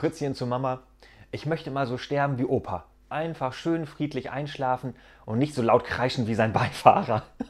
Fritzchen zu Mama, ich möchte mal so sterben wie Opa. Einfach schön friedlich einschlafen und nicht so laut kreischen wie sein Beifahrer.